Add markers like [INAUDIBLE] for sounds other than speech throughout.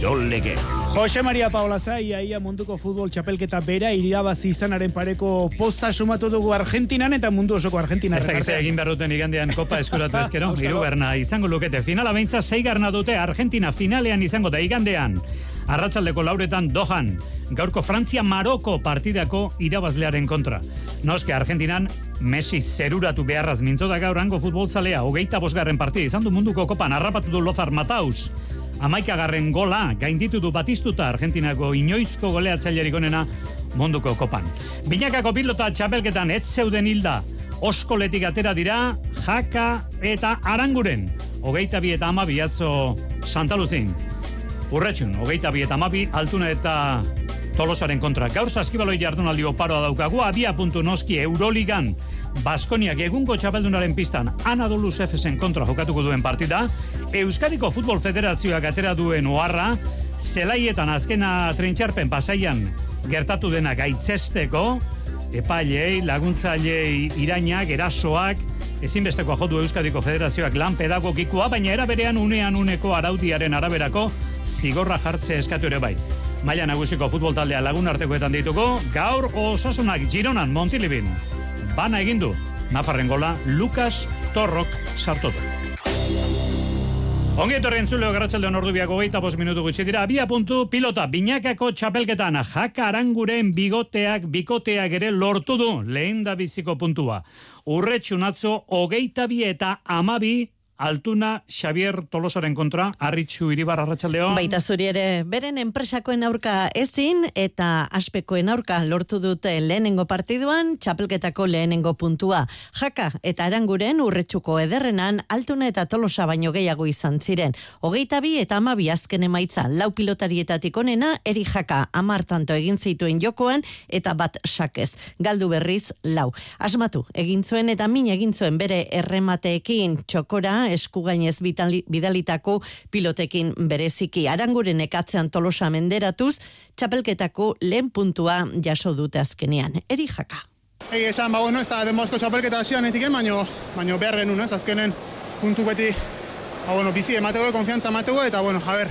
Kirol Legez. Jose Maria Paola Zai, aia munduko futbol txapelketa bera irabazi izanaren pareko poza sumatu dugu Argentinan eta mundu osoko Argentina. Ez da egin behar duten igandean kopa eskuratu [LAUGHS] ezkero, irugarna izango lukete. Finala beintza zeigarna dute Argentina finalean izango da igandean. Arratsaldeko lauretan Dohan, gaurko Frantzia Maroko partidako irabazlearen kontra. Noske Argentinan Messi zeruratu beharraz mintzo da gaur hango futbolzalea, hogeita bosgarren partida izan du munduko kopan, harrapatu du Lozar Mataus. Amaikagarren gola gainditu du batistuta Argentinako inoizko goleatzailerik onena munduko kopan. Binakako pilota txapelketan ez zeuden hilda, oskoletik atera dira, jaka eta aranguren. Hogeita bi eta ama biatzo Santaluzin. Urretxun, hogeita bi eta amabi, altuna eta tolosaren kontra. Gaur saskibaloi jardunaldi oparoa daukagu, abia puntu noski Euroligan, Baskoniak egungo txapeldunaren pistan Anadoluz Efesen kontra jokatuko duen partida, Euskadiko Futbol Federazioak atera duen oharra, zelaietan azkena trentxarpen pasaian gertatu dena gaitzesteko, epailei, laguntzailei irainak, erasoak, ezinbesteko jodu Euskadiko Federazioak lan pedagogikoa, baina era berean unean uneko araudiaren araberako zigorra jartze eskatu ere bai. Maila nagusiko futbol taldea lagun artekoetan dituko, gaur osasunak Gironan Montilibin bana egin du. Nafarren gola Lucas Torrok sartu du. Ongi etorri entzuleo garratxalde ordu biako geita bos minutu gutxi dira. Abia puntu pilota binakako txapelketan jaka aranguren bigoteak bikoteak ere lortu du lehen da biziko puntua. Urretxunatzo hogeita bi eta amabi Altuna Xavier Tolosaren kontra, Arritxu Iribar Arratxaldeo. Baita zuri ere, beren enpresakoen aurka ezin eta aspekoen aurka lortu dute lehenengo partiduan, txapelketako lehenengo puntua. Jaka eta aranguren urretxuko ederrenan, Altuna eta Tolosa baino gehiago izan ziren. Hogeita bi eta amabi azken emaitza, lau pilotarietatik onena, eri jaka amartanto egin zituen jokoan eta bat sakez. Galdu berriz, lau. Asmatu, egin zuen eta min egin zuen bere erremateekin txokora, eskugainez bidalitako pilotekin bereziki. Aranguren ekatzean tolosa menderatuz, txapelketako lehen puntua jaso dute azkenean. Eri jaka. Egi esan, ba, bueno, ez da denbozko txapelketa hasian etiken, baino, baino beharren ez, azkenen puntu beti, ba, bueno, bizi ematego, konfiantza ematego, eta, bueno, a ber,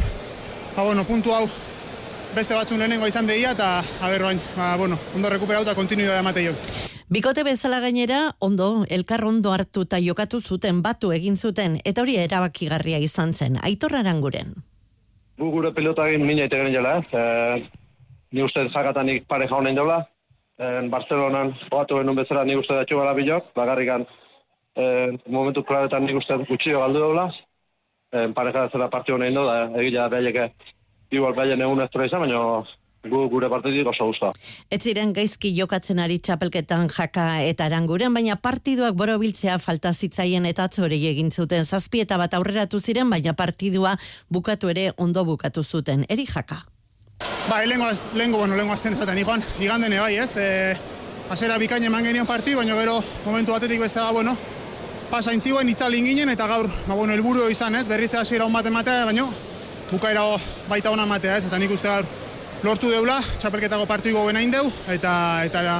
ba, bueno, puntu hau beste batzun lehenengo izan deia, eta, a ber, bain, ba, bueno, ondo rekuperauta kontinuidad emate jo. Bikote bezala gainera, ondo, elkar ondo hartu eta jokatu zuten, batu egin zuten, eta hori erabakigarria izan zen, aitorraran guren. Bu gure pelota egin mina ite garen jela, e, ni uste jakatanik pare jaunen jola, e, Barcelonan, oatu genuen bezala ni uste datxo gara bilok, bagarrikan, e, momentu klaretan nik uste gutxio galdu dola, e, pareja zela partio honein do, da egila behaieke, igual behaien egun ez izan, baina gu gure partidik oso guzta. Ez ziren gaizki jokatzen ari txapelketan jaka eta aranguren, baina partiduak borobiltzea falta zitzaien eta atzorei egin zuten zazpi eta bat aurreratu ziren, baina partidua bukatu ere ondo bukatu zuten. Eri jaka? Ba, lehenko, lehenko, bueno, lehenko azten esaten, ikuan, igandene bai, ez? E, azera bikain eman genion partidu, baina gero momentu batetik beste da, bueno, pasa intziguen itzalin ginen, eta gaur, ba, bueno, elburu izan, ez? Berriz hasiera hon bat ematea, baina bukaera baita ona ematea, ez? Eta nik uste gaur, lortu deula, txapelketako partigo benain deu, eta, eta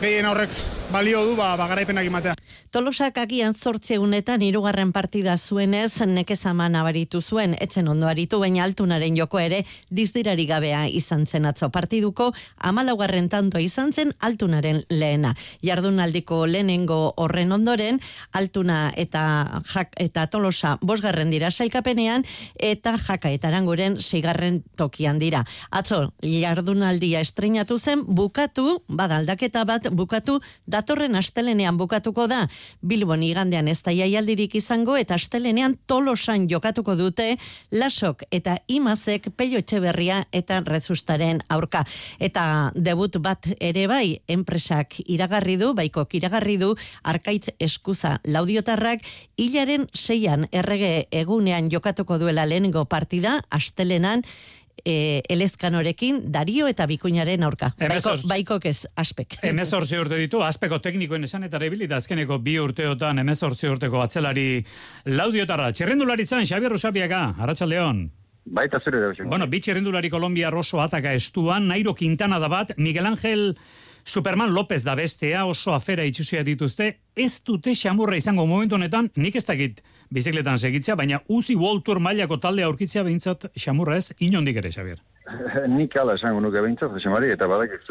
gehien horrek balio du ba, ba garaipenak imatea. Tolosak agian zortze egunetan irugarren partida zuenez nekezama nabaritu zuen, etzen ondo aritu, baina altunaren joko ere dizdirari gabea izan zen atzo partiduko, amalaugarren tanto izan zen altunaren lehena. Jardunaldiko lehenengo horren ondoren, altuna eta jak eta tolosa bosgarren dira sailkapenean, eta jaka eta aranguren seigarren tokian dira. Atzo, jardunaldia estrenatu zen, bukatu, badaldaketa bat, bukatu, datorren astelenean bukatuko da, Bilbon igandean ez da jaialdirik izango, eta astelenean tolosan jokatuko dute, lasok eta imazek pello etxeberria eta rezustaren aurka. Eta debut bat ere bai, enpresak iragarri du, baikok iragarri du, arkaitz eskuza laudiotarrak, hilaren seian errege egunean jokatuko duela lehenengo partida, astelenan, e, elezkanorekin Dario eta Bikuñaren aurka. Baiko, baiko ez, aspek. Emezortzi urte ditu, aspeko teknikoen esan eta rebilita azkeneko bi urteotan emezortzi urteko atzelari laudiotarra. Txerrendularitzan, Xabier Rusabiaga, Arratxaldeon. Baita zure da. Bueno, bi txerrendulari Kolombia Rosso ataka estuan, Nairo Quintana da bat, Miguel Ángel Superman López da bestea oso afera itxusia dituzte, ez dute xamurra izango momentu honetan, nik ez dakit bizikletan segitzea, baina Uzi World mailako talde aurkitzea behintzat xamurra ez, inondik ere, Xavier. [LAUGHS] Nik ala esango nuke behintzat, Jose Mari, eta badak ez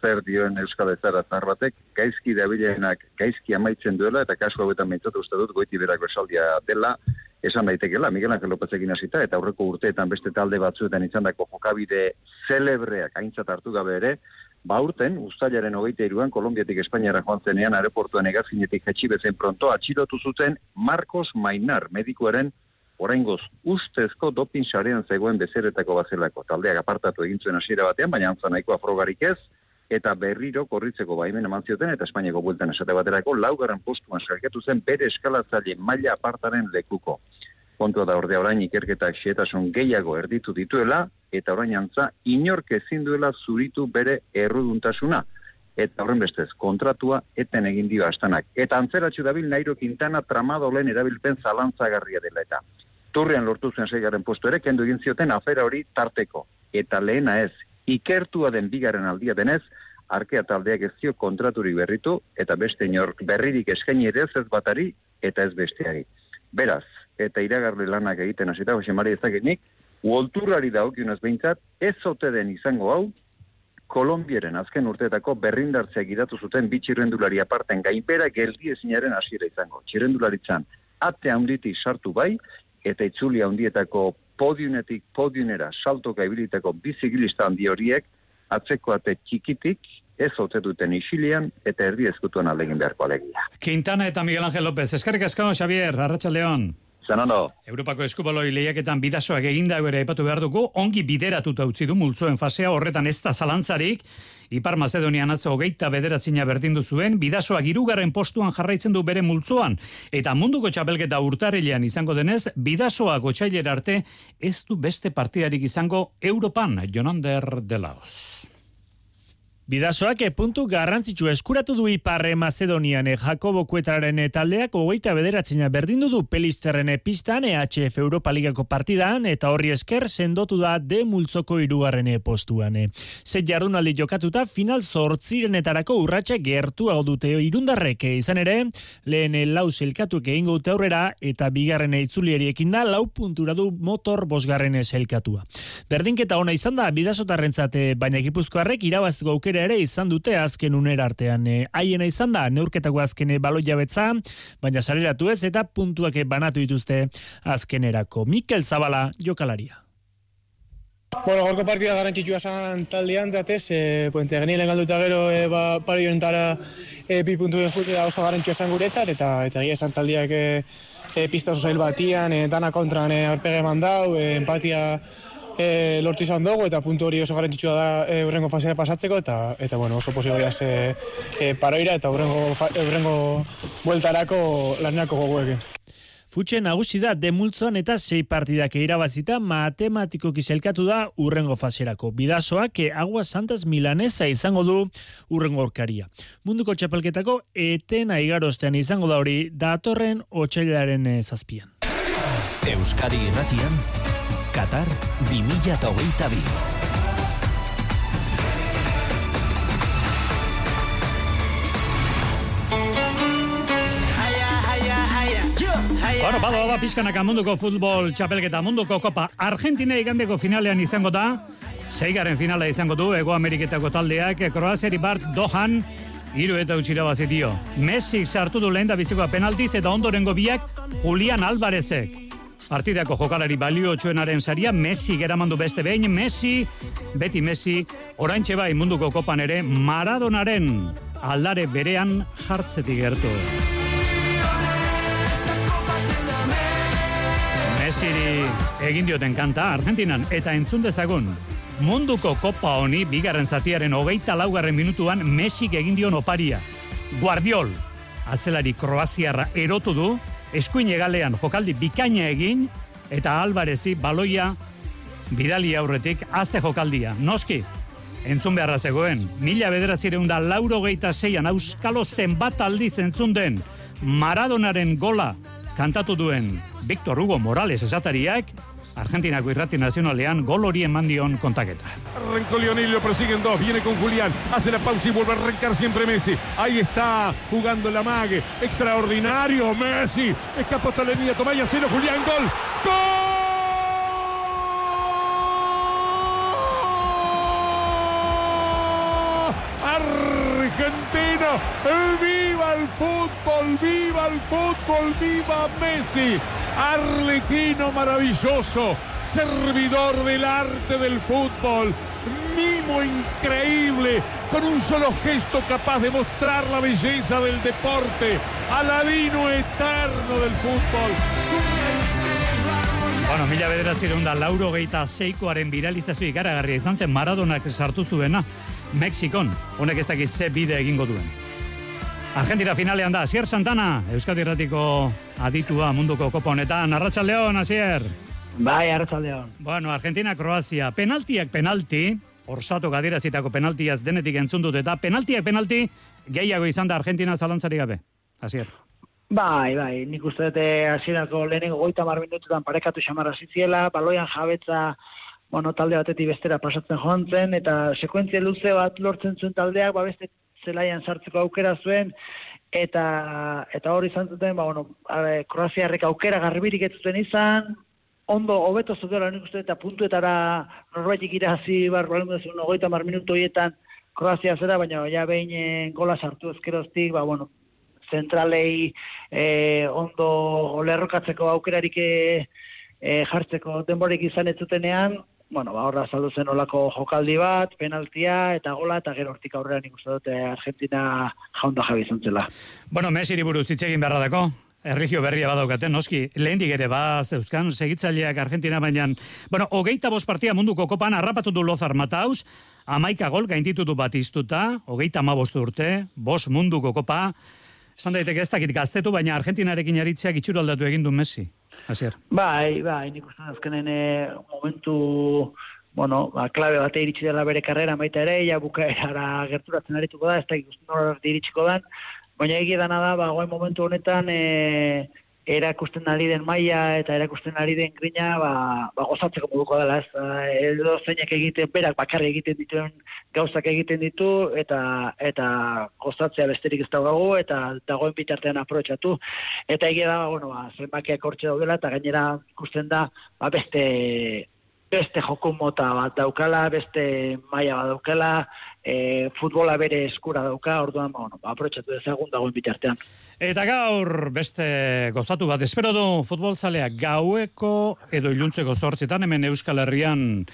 zer dioen Euskal Ezara zahar batek, gaizki dabileenak gaizki amaitzen duela, eta kasko hauetan behintzat uste dut goiti berako esaldia dela, esan daitekela, Miguel Angel Lopezekin hasita, eta aurreko urteetan beste talde batzuetan izandako jokabide celebreak aintzat hartu gabe ere, Ba urten, ustailaren hogeita iruan, Kolombiatik Espainiara joan zenean, aeroportuan egazkinetik jetxi bezen pronto, atxilotu zuten Marcos Mainar, medikuaren oraingoz ustezko dopin sarean zegoen bezeretako bazelako. Taldeak apartatu egin zuen hasiera batean, baina antza nahiko afrogarik ez, eta berriro korritzeko baimen eman zioten, eta Espainiako bueltan esate baterako, laugarren postuan sarkatu zen bere eskalatzaile maila apartaren lekuko kontua da ordea orain ikerketak xietasun gehiago erditu dituela, eta orain antza, inork ezin duela zuritu bere erruduntasuna. Eta horren bestez, kontratua eten egin dio astanak. Eta antzeratxu dabil Nairo Quintana tramadolen erabilpen zalantzagarria dela eta. Turrean lortu zuen zeigaren postu ere, kendu egin zioten afera hori tarteko. Eta lehena ez, ikertua den bigaren aldia denez, arkea taldeak ez zio kontraturi berritu, eta beste inork berririk eskaini ere ez ez batari, eta ez besteari. Beraz, eta iragarle lanak egiten hasita Jose Mari ezagenik, uolturrari da okionez behintzat, ez zote den izango hau, Kolombieren azken urteetako berrindartzea gidatu zuten bitxirrendulari aparten gainbera geldi ezinaren hasiera izango. Txirrendularitzan ate handitik sartu bai, eta itzuli handietako podiunetik podiunera saltoka ibilitako bizigilista handi horiek, atzeko ate txikitik, ez ote duten isilian, eta erdi ezkutuan alegin beharko alegia. Quintana eta Miguel Ángel López, eskarrik asko, Xavier, Arratxaldeon. Zenono. Europako eskubaloi lehiaketan bidasoak eginda ere epatu behar dugu, ongi bideratuta utzi du multzoen fasea horretan ez da zalantzarik, Ipar Macedonian atzo hogeita bederatzina berdindu zuen, bidasoak irugarren postuan jarraitzen du bere multzoan, eta munduko txapelketa urtarrilean izango denez, bidasoa gotxailera arte ez du beste partidarik izango Europan, Jonander de Laos. Bidasoak puntu garrantzitsu eskuratu du Iparre Macedonian e Jakobo Kuetararen taldeak hogeita bederatzina berdindu du Pelisterren pistan EHF Europa Ligako partidan eta horri esker sendotu da de multzoko irugarren postuan. Ze jardunaldi jokatuta final zortzirenetarako urratxe gertu hau dute irundarrek izan ere, lehen lau zelkatuek egingo dute aurrera eta bigarren itzulieriekin da lau puntura du motor bosgarren zelkatua. Berdinketa ona izan da bidasotarrentzate baina gipuzkoarrek irabaztuko aukera ere izan dute azken unera artean. E, haiena izan da, neurketako azkene baloi jabetza, baina saleratu ez eta puntuak banatu dituzte azkenerako. Mikel Zabala, jokalaria. Bueno, gorko partida garrantzitsua esan taldean zatez, e, puente genien galduta gero e, ba, pari honetara e, bi puntu den oso garrantzitsua esan guretzat, eta eta gira esan taldeak e, e, pista oso zail batian, e, dana kontran e, aurpege mandau, e, empatia e, lortu izan dugu eta puntu hori oso garrantzitsua da e, urrengo fasea pasatzeko eta eta bueno, oso posibilea ze e, paroira eta urrengo urrengo bueltarako lanako gogoekin. Futxe nagusi da demultzoan eta sei partidak irabazita matematiko kiselkatu da urrengo faserako. Bidasoak e Agua Santas Milanesa izango du urrengo orkaria. Munduko txapelketako eten aigarostean izango da hori datorren otxailaren e, zazpian. Euskadi irratian Qatar 2022. Bueno, bada, bada, pizkanaka munduko futbol txapelketa munduko kopa Argentina igandeko finalean izango da, zeigaren finala izango du, Ego Ameriketako taldeak, Kroaziari Bart Dohan, Iru eta utxira bazitio. Messi sartu du lehen da bizikoa penaltiz eta ondorengo biak Julian Alvarezek. Partidako jokalari balio txuenaren saria, Messi geramandu beste behin, Messi, beti Messi, oraintxe bai munduko kopan ere, Maradonaren aldare berean jartzetik gertu. Messiri egin dioten kanta Argentinan eta entzun dezagun. Munduko kopa honi bigarren zatiaren hogeita laugarren minutuan Messi egin dion oparia. Guardiol, atzelari Kroaziarra erotu du, eskuin egalean jokaldi bikaina egin, eta albarezi baloia bidali aurretik aze jokaldia. Noski, entzun beharra zegoen, mila bederazireun da lauro geita zeian auskalo zenbat aldiz entzun den Maradonaren gola kantatu duen Victor Hugo Morales esatariak, Argentinako irrati nazionalean gol hori eman dion kontaketa. Arrancó Lionel, lo persiguen dos, viene con Julián, hace la pausa y vuelve a arrancar siempre Messi. Ahí está, jugando la mague, extraordinario Messi, escapa hasta la línea, toma y hacelo Julián, gol, gol. Argentina, viva el fútbol, viva el fútbol, viva Messi, Arlequino maravilloso, servidor del arte del fútbol, mimo increíble, con un solo gesto capaz de mostrar la belleza del deporte, aladino eterno del fútbol. Bueno, mila bederatzireun da lauro geita seikoaren viralizazio ikaragarria izan zen Maradonak sartu zuena Mexikon. Honek ez dakiz ze bide egingo duen. Argentina finalean da, Asier Santana, Euskadi Erratiko aditua munduko kopa honetan. Arratxaldeon, Asier. Bai, Arratxaldeon. Bueno, Argentina, Kroazia, penaltiak penalti, orsatu gadirazitako penaltiaz denetik entzun dut, eta penaltiak penalti gehiago izan da Argentina zalantzari gabe. Asier. Bai, bai, nik uste dute hasierako lehenengo goita mar minututan parekatu xamarra zitziela, baloian jabetza, bueno, talde batetik bestera pasatzen joan zen, eta sekuentzia luze bat lortzen zuen taldeak, ba beste zelaian sartzeko aukera zuen, eta eta hori izan zuten, ba, bueno, are, Kroaziarrek aukera garbirik ez zuten izan, ondo hobeto zutela nik uste eta puntuetara norbaitik irazi bar balen duzun ogoita mar minutu horietan Kroazia zera, baina ja behin eh, gola sartu ezkeroztik, ba, bueno, zentralei eh, ondo lerrokatzeko aukerarik eh, eh, jartzeko denborik izan ez zutenean, bueno, ba, horra saldu zen olako jokaldi bat, penaltia eta gola, eta gero hortik aurrera nik uste dute Argentina jaunda jabi zantzela. Bueno, Messi buruz hitz egin beharra dako. Erregio berria badaukaten, noski, lehendik ere ba, zeuzkan, segitzaileak Argentina baina, bueno, hogeita bost partia munduko kopan, harrapatu du Lozar Mataus, amaika gol gainditu du bat iztuta, hogeita amabost urte, bost munduko kopa, esan daiteke ez dakit gaztetu, baina Argentinarekin aritzeak itxuro aldatu egin du Messi. Asier. Bai, bai, nik uste azkenen eh, momentu, bueno, ba, klabe bate iritsi dela bere karrera baita ere, ja bukaerara gerturatzen arituko da, ez da ikusten norar iritsiko dan, baina egia dana da, ba, goain momentu honetan, e, erakusten ari den maila eta erakusten ari den grina, ba, ba gozatzeko moduko dela, ez, edo zeinak egiten, berak bakarri egiten dituen gauzak egiten ditu, eta eta gozatzea besterik ez daugagu, eta dagoen bitartean aprobetsatu. Eta egia da, bueno, ba, zenbakiak hortxe daudela, eta gainera ikusten da, ba, beste beste joko mota bat daukala, beste maila bat daukala, e, futbola bere eskura dauka, orduan, bueno, ba, aprobetsatu dezagun dagoen bitartean. Eta gaur beste gozatu bat, espero du futbol zalea gaueko edo iluntzeko zortzetan, hemen Euskal Herrian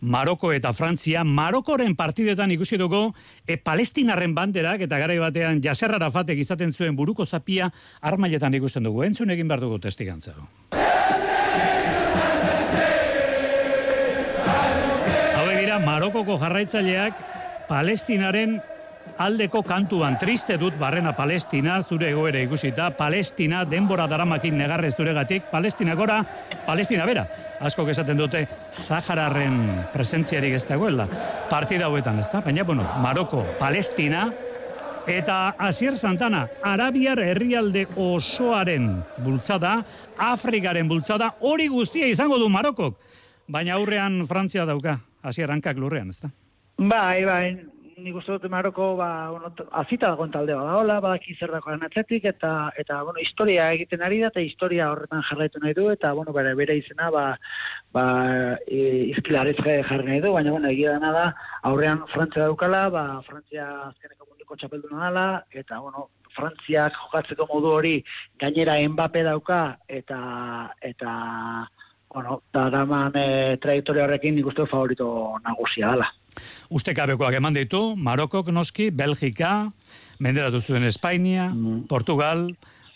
Maroko eta Frantzia, Marokoren partidetan ikusi dugu, e, palestinarren banderak eta garai batean jaserrara fatek izaten zuen buruko zapia armailetan ikusten dugu. Entzun egin behar dugu testigantza. Hau dira, Marokoko jarraitzaileak Palestinaren aldeko kantuan. Triste dut barrena Palestina zure egoera ikusita. Palestina denbora daramakin negarre zuregatik. Palestina gora Palestina bera. Asko esaten dute Sahararen presentziarik ez dagoela. Partida hauetan ezta? Baina bueno Maroko Palestina eta Asier Santana Arabiar herrialde osoaren bultzada Afrikaren bultzada hori guztia izango du Marokok. Baina aurrean Frantzia dauka Asier hankak lurrean ezta Bai, bai, nik uste dut Maroko, ba, bueno, azita dagoen talde bada hola, badaki zer dagoen atzetik, eta, eta, bueno, historia egiten ari da, eta historia horretan jarraitu nahi du, eta, bueno, bere, bere izena, ba, ba, izkilaritz jarri nahi du, baina, bueno, egia dena da, aurrean Frantzia daukala, ba, Frantzia azkeneko munduko txapelduna dela, eta, bueno, Frantziak jokatzeko modu hori gainera enbape dauka, eta, eta, bueno, da daman e, trajektoria horrekin nik uste favorito nagusia dela. Uste kabekoak eman ditu, Marokok noski, Belgika, menderatu zuen Espainia, mm. Portugal,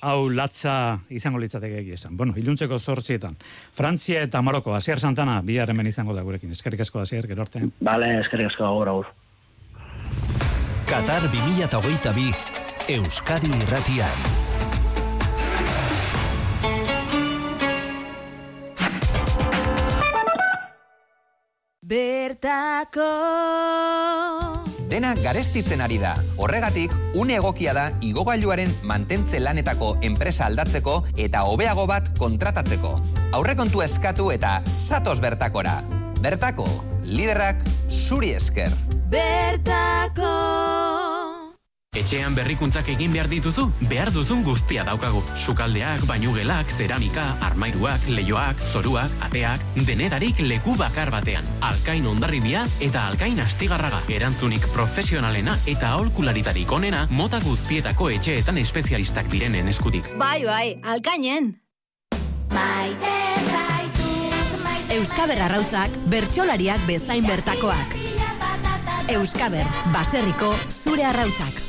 hau latza izango litzateke esan. Bueno, iluntzeko zortzietan. Frantzia eta Maroko, Asier Santana, bi hemen izango da gurekin. Eskerrik asko, Asier, gero arte. Bale, eskerrik asko, gaur, gaur. Qatar 2022, Euskadi Irratian. Bertako dena garestitzen ari da. Horregatik, une egokia da igogailuaren mantentze lanetako enpresa aldatzeko eta hobeago bat kontratatzeko. Aurrekontu eskatu eta satos bertakora. Bertako, liderrak zuri esker. Bertako Etxean berrikuntzak egin behar dituzu, behar duzun guztia daukagu. Sukaldeak, bainugelak, zeramika, armairuak, leioak, zoruak, ateak, denedarik leku bakar batean. Alkain ondarribia eta alkain astigarraga. Erantzunik profesionalena eta aholkularitarik onena mota guztietako etxeetan espezialistak direnen eskutik. Bai, bai, alkainen. Maite Euskaber arrautzak, bertxolariak bezain bertakoak. Euskaber, baserriko zure arrautzak.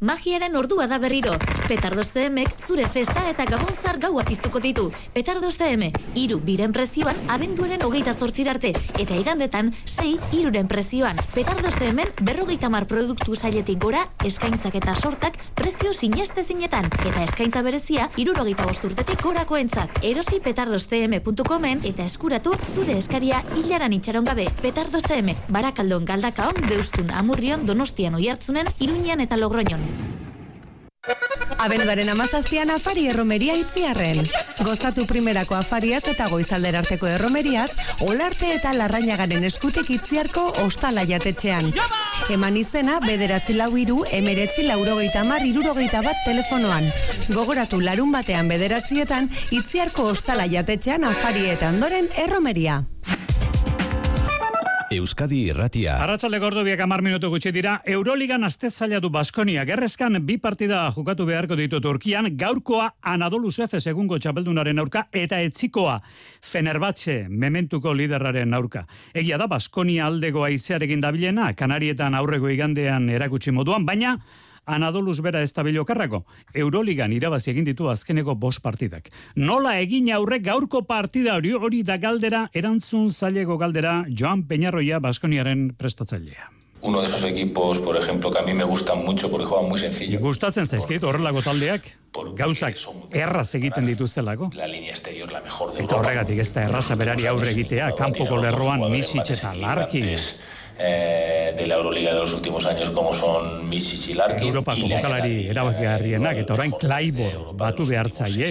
Magiaren ordua da berriro. Petardos CMek zure festa eta gabonzar gaua piztuko ditu. Petardos CM, iru biren prezioan abenduaren hogeita zortzirarte. Eta igandetan, sei iruren prezioan. Petardos CMen berrogeita mar produktu sailetik gora, eskaintzak eta sortak prezio sineste zinetan. Eta eskaintza berezia, irurogeita bosturtetik gorako entzat. Erosi petardoscm.comen eta eskuratu zure eskaria hilaran itxaron gabe. Petardos CM, barakaldon galdakaon, deustun amurrion, donostian oiartzunen, iruñan eta logroñon. Abenduaren amazaztian afari erromeria itziarren. Gozatu primerako afariaz eta goizalder arteko erromeriaz, olarte eta larrainagaren eskutik itziarko ostala jatetxean. Eman izena, bederatzi lau iru, emeretzi laurogeita mar, irurogeita bat telefonoan. Gogoratu larun batean bederatzietan, itziarko ostala jatetxean afari eta ondoren erromeria. Euskadi Irratia. Arratsalde gordo biak 10 minutu gutxi dira. Euroligan aste zaila du Baskonia. Gerrezkan bi partida jokatu beharko ditu Turkian. Gaurkoa Anadolu Efes egungo txapeldunaren aurka eta etzikoa Fenerbahce mementuko liderraren aurka. Egia da Baskonia aldego aizearekin dabilena, Kanarietan aurrego igandean erakutsi moduan, baina Anadoluz bera ez karrako. Euroligan irabazi egin ditu azkeneko bost partidak. Nola egin aurre gaurko partida hori hori da galdera, erantzun zailego galdera, Joan Peñarroia Baskoniaren prestatzailea. Uno de esos equipos, por ejemplo, que a mí me gustan mucho porque juegan muy sencillo. Gustatzen zaizkit horrelako taldeak, gauzak erraz egiten dituztelako. La línea exterior la mejor de Eta horregatik ez da erraza berari aurre egitea, kanpoko lerroan Misic eta Larkin eh, de la Euroliga de los últimos años como son Misic y Larkin. Europako jokalari erabakigarrienak eta orain Claibor batu behartzaile.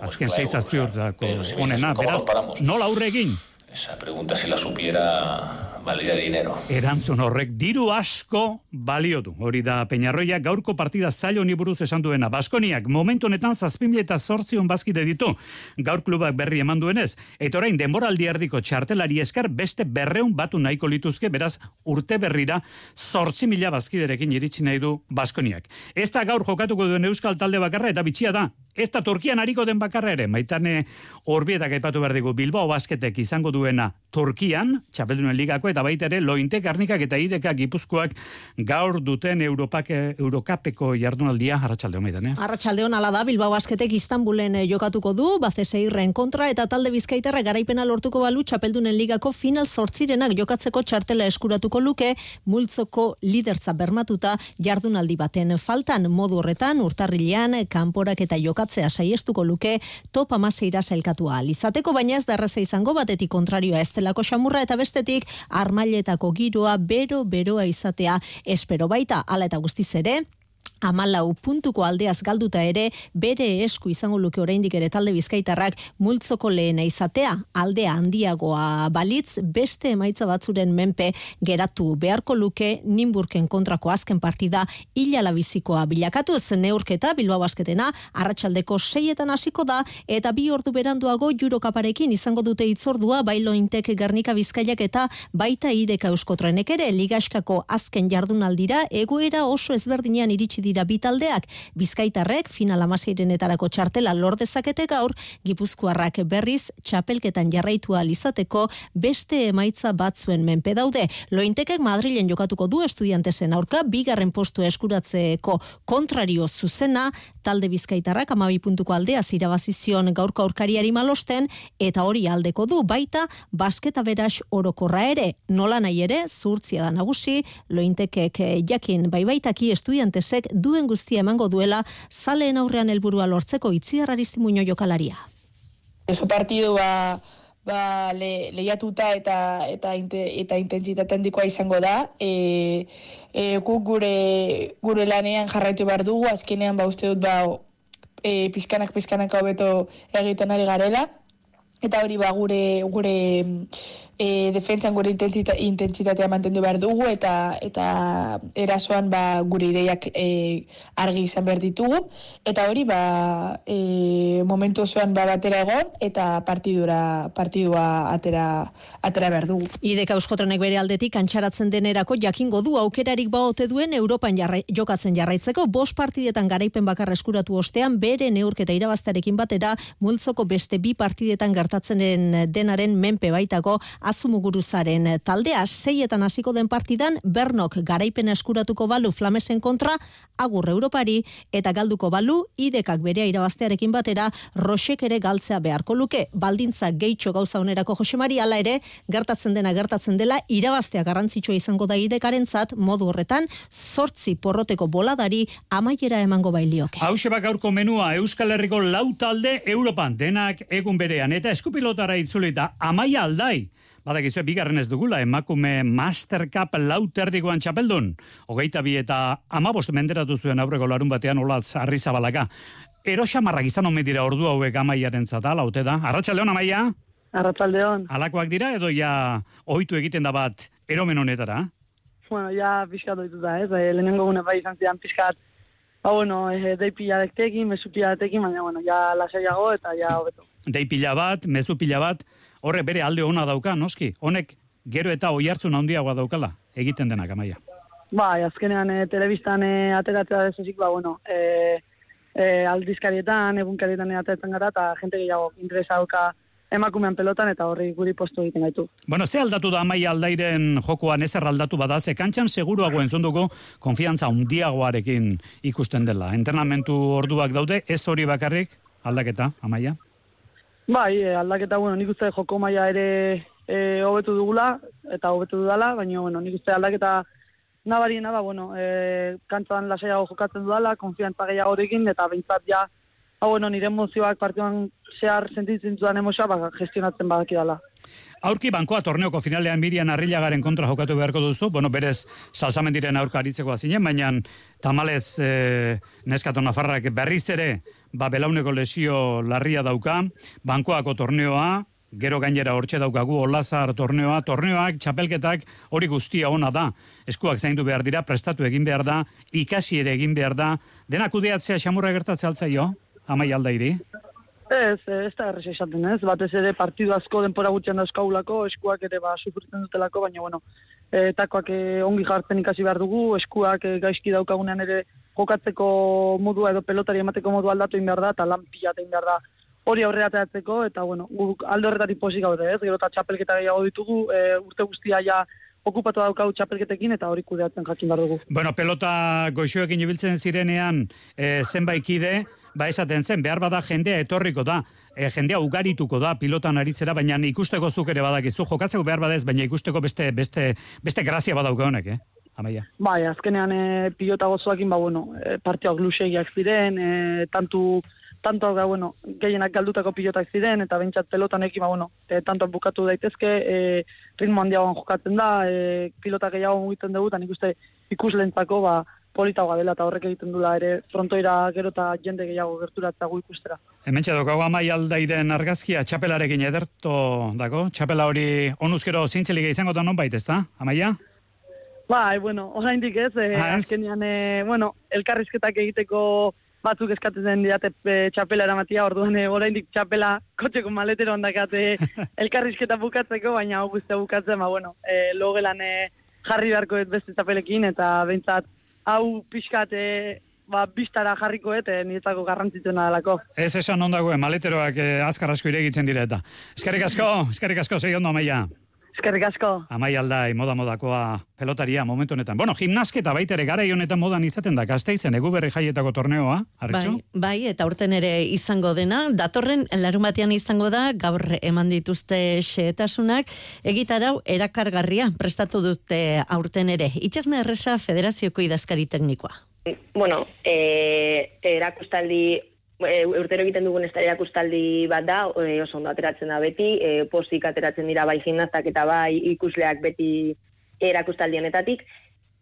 Azken 6 azpiurtako onena, beraz, nola aurre egin? Esa pregunta si la supiera balira dinero. Erantzun horrek diru asko balio du. Hori da Peñarroia gaurko partida zailo ni buruz esan duena. Baskoniak momentu honetan 7000 eta 800 bazkide ditu. Gaur klubak berri eman duenez eta orain denboraldi erdiko txartelari esker beste berreun batu nahiko lituzke beraz urte berrira 8000 bazkiderekin iritsi nahi du Baskoniak. Ez da gaur jokatuko duen euskal talde bakarra eta bitxia da. Ez da Turkian hariko den bakarra ere. Maitane horbietak aipatu behar digu Bilbao basketek izango duena Turkian, txapeldunen ligako eta baita ere lointe garnikak eta ideka gipuzkoak gaur duten Europake, Eurokapeko jardunaldia arratsalde honetan, eh? Arratsalde ala da Bilbao Basketek Istanbulen eh, jokatuko du, Bazeseirren kontra eta talde Bizkaitarra garaipena lortuko balu txapeldunen ligako final sortzirenak jokatzeko txartela eskuratuko luke multzoko lidertza bermatuta jardunaldi baten faltan modu horretan urtarrilean kanporak eta jokatzea saiestuko luke top amaseira sailkatua. Lizateko baina ez darraza izango batetik kontrarioa estelako xamurra eta bestetik armailetako giroa bero beroa izatea. Espero baita hala eta guztiz ere amalau puntuko aldeaz galduta ere, bere esku izango luke oraindik ere talde bizkaitarrak multzoko lehena izatea, aldea handiagoa balitz, beste emaitza batzuren menpe geratu beharko luke Nimburken kontrako azken partida hilala bizikoa bilakatuz. Neurketa Bilbao basketena arratsaldeko seietan hasiko da eta bi ordu beranduago jurokaparekin izango dute itzordua bailointek Gernika Bizkaiak eta baita ideka euskotrenek ere ligaskako azken jardunaldira egoera oso ezberdinean iritsi dira bitaldeak, bizkaitarrek final amaseirenetarako txartela lor dezakete gaur, gipuzkoarrak berriz txapelketan jarraitua alizateko beste emaitza batzuen menpe daude. Lointekek Madrilen jokatuko du estudiantesen aurka, bigarren postu eskuratzeko kontrario zuzena, talde bizkaitarrak amabi puntuko aldea zirabazizion gaurko aurkariari malosten, eta hori aldeko du baita basketa beras orokorra ere, nola nahi ere, zurtzia da nagusi, lointekek jakin baibaitaki estudiantesek duen guztia emango duela zaleen aurrean helburua lortzeko itziar aristimuño jokalaria. Oso partidu ba, ba, le, lehiatuta eta eta inte, eta intentsitate handikoa izango da. E, e, guk gure gure lanean jarraitu behar dugu, azkenean ba uste dut ba e, pizkanak pizkanak hobeto egiten ari garela. Eta hori ba gure gure e, defentsan gure intentsita, intentsitatea mantendu behar dugu eta eta erasoan ba, gure ideiak e, argi izan behar ditugu eta hori ba, e, momentu osoan ba, batera egon eta partidura partidua atera atera behar dugu. Ideka euskotrenek bere aldetik antxaratzen denerako jakingo du aukerarik ba ote duen Europan jarra, jokatzen jarraitzeko bost partidetan garaipen bakar eskuratu ostean bere neurketa irabaztearekin batera multzoko beste bi partidetan gertatzen denaren menpe baitako azumuguruzaren taldea seietan hasiko den partidan Bernok garaipen eskuratuko balu Flamesen kontra agur Europari eta galduko balu idekak berea irabaztearekin batera Rosek ere galtzea beharko luke baldintza gehitxo gauza onerako Jose Maria ala ere gertatzen dena gertatzen dela irabaztea garrantzitsua izango da idekarentzat modu horretan zortzi porroteko boladari amaiera emango bailioke. Hau gaurko menua Euskal Herriko lau talde Europan denak egun berean eta eskupilotara itzulita amaia aldai Badakizu, bigarren ez dugula, emakume Master Cup lauterdikoan txapeldun. Hogeita bi eta amabost menderatu zuen aurreko larun batean olatz arri zabalaka. Erosa marrak izan omen dira ordu hauek amaiaren zata, laute da. Arratxaldeon, amaia? Arratxaldeon. Alakoak dira edo ja ohitu egiten da bat eromen honetara? Bueno, ja pixkat ohitu da, ez? Eh, lehenengo gune bai izan zidan pixkat Ba, bueno, eh, dei pila dektekin, mesu pila baina, bueno, ja lasaiago eta ja hobeto. Dei pila bat, mesu pila bat, horre bere alde ona dauka, noski? Honek gero eta oi handiagoa daukala, egiten denak, amaia. Ba, azkenean e, telebistan e, ateratzea dezuzik, ba, bueno, e, e, aldizkarietan, egunkarietan e, ateratzen gara, eta jente gehiago interesa dauka emakumean pelotan eta horri guri postu egiten gaitu. Bueno, ze aldatu da amaia aldairen jokoan ezer aldatu bada, ze kantxan seguruago entzunduko konfiantza undiagoarekin ikusten dela. Entrenamentu orduak daude, ez hori bakarrik aldaketa, amaia? Bai, e, aldaketa, bueno, nik uste joko maia ere e, hobetu dugula, eta hobetu dudala, baina, bueno, nik uste aldaketa nabariena da, bueno, e, kantzan lasaiago jokatzen dudala, konfiantza gehiago egin, eta behintzat ja, ha, bueno, nire emozioak partioan zehar sentitzen dudan emozioa, ba, gestionatzen badaki dala. Aurki bankoa torneoko finalean Mirian Arrilagaren kontra jokatu beharko duzu, bueno, berez salsamendiren aurka aritzeko azinen, baina tamalez e, neskato nafarrak berriz ere, ba, belauneko lesio larria dauka, bankoako torneoa, gero gainera hortxe daukagu olazar torneoa, torneoak, txapelketak hori guztia ona da. Eskuak zaindu behar dira, prestatu egin behar da, ikasi ere egin behar da. Denak udeatzea xamurra gertatzea altzaio, amai aldairi? Ez, ez da errez esaten ez, batez ere partidu asko denpora gutxean dauzkaulako, eskuak ere ba, sufritzen dutelako, baina bueno, e, takoak e, ongi jartzen ikasi behar dugu, eskuak e, gaizki daukagunean ere jokatzeko modua edo pelotari emateko modua aldatu behar da, eta lan pila behar da. Hori aurrera teatzeko, eta bueno, guk aldo horretatik posik gaude ez, gero eta txapelketa gehiago ditugu, e, urte guztia ja okupatu daukau txapelketekin eta hori kudeatzen jakin behar dugu. Bueno, pelota goxoekin ibiltzen zirenean e, zenbaikide, ba esaten zen, behar bada jendea etorriko da, e, jendea ugarituko da pilotan aritzera, baina ikusteko zuk ere badakizu, jokatzeko behar badez, baina ikusteko beste, beste, beste grazia badauke honek, eh? Amaia. Bai, azkenean e, pilota gozoakin, ba, bueno, e, partioak lusegiak ziren, e, tantu, tanto da, bueno, gehienak galdutako pilotak ziren, eta bentsat pelotan ekin, ba, bueno, e, tanto bukatu daitezke, e, ritmo handiagoan jokatzen da, e, pilota gehiago mugiten dugu, eta nik uste ikuslentzako, ba, politagoa dela eta horrek egiten dula ere frontoira gero eta jende gehiago gerturatza gu ikustera. Hemen txedok, hau amai aldairen argazkia txapelarekin ederto dago? Txapela hori onuzkero zintzelik izango da non baita, ez da? Amaia? Bai, bueno, orain dik ez, eh, ah, azkenian, eh, bueno, elkarrizketak egiteko batzuk eskatzen diate e, txapela eramatia, orduan e, orain dik txapela kotxeko maletero ondakate [LAUGHS] elkarrizketa bukatzeko, baina hau guztia bukatzen, ba, bueno, e, logelan e, jarri beharko beste txapelekin, eta behintzat hau pixkate ba, biztara jarriko eta niretzako garrantzitsuna delako. Ez esan ondagoen, maleteroak eh, azkar asko iregitzen direta. Eskerrik asko, eskerrik asko, zei ondo amaia. Eskerrik asko. Amai aldai, moda modakoa pelotaria momentu honetan. Bueno, gimnasketa baita ere gara honetan modan izaten da, gazteizen, egu berri jaietako torneoa, Bai, bai, eta urten ere izango dena, datorren larumatean izango da, gaur eman dituzte xeetasunak, egitarau erakargarria prestatu dute aurten ere. Itxerne erresa federazioko idazkari teknikoa. Bueno, e, erakustaldi e, urtero egiten dugun estaria erakustaldi bat da, e, oso ondo ateratzen da beti, e, posik ateratzen dira bai gimnastak eta bai ikusleak beti erakustaldi honetatik.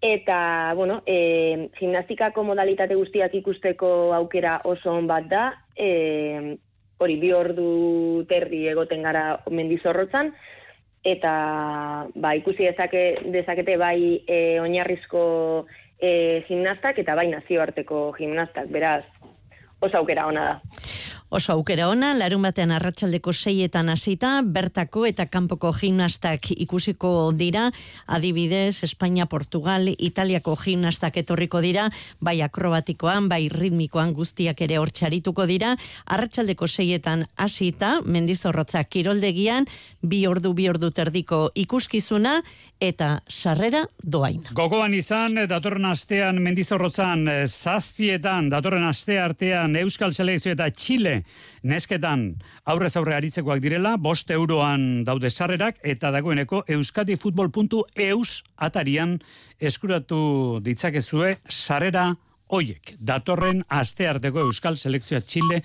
Eta, bueno, e, gimnastikako modalitate guztiak ikusteko aukera oso on bat da, e, hori bi ordu terdi egoten gara mendizorrotzan, eta ba, ikusi dezake, dezakete bai e, oinarrizko e, gimnastak eta bai nazioarteko gimnastak, beraz, oso aukera ona da. Oso aukera ona, larun batean arratsaldeko seietan hasita, bertako eta kanpoko gimnastak ikusiko dira, adibidez, Espainia, Portugal, Italiako gimnastak etorriko dira, bai akrobatikoan, bai ritmikoan guztiak ere hortxarituko dira, arratsaldeko seietan hasita, mendizorrotza kiroldegian, bi ordu, bi ordu terdiko ikuskizuna, eta sarrera doain. Gogoan izan, datorren astean mendizorrotzan, eh, zazpietan, datorren aste artean Euskal Selekzio eta Chile nesketan aurrez aurre aritzekoak direla, bost euroan daude sarrerak, eta dagoeneko euskatifutbol.eus atarian eskuratu ditzakezue sarrera hoiek. Datorren aste arteko Euskal Selekzioa Chile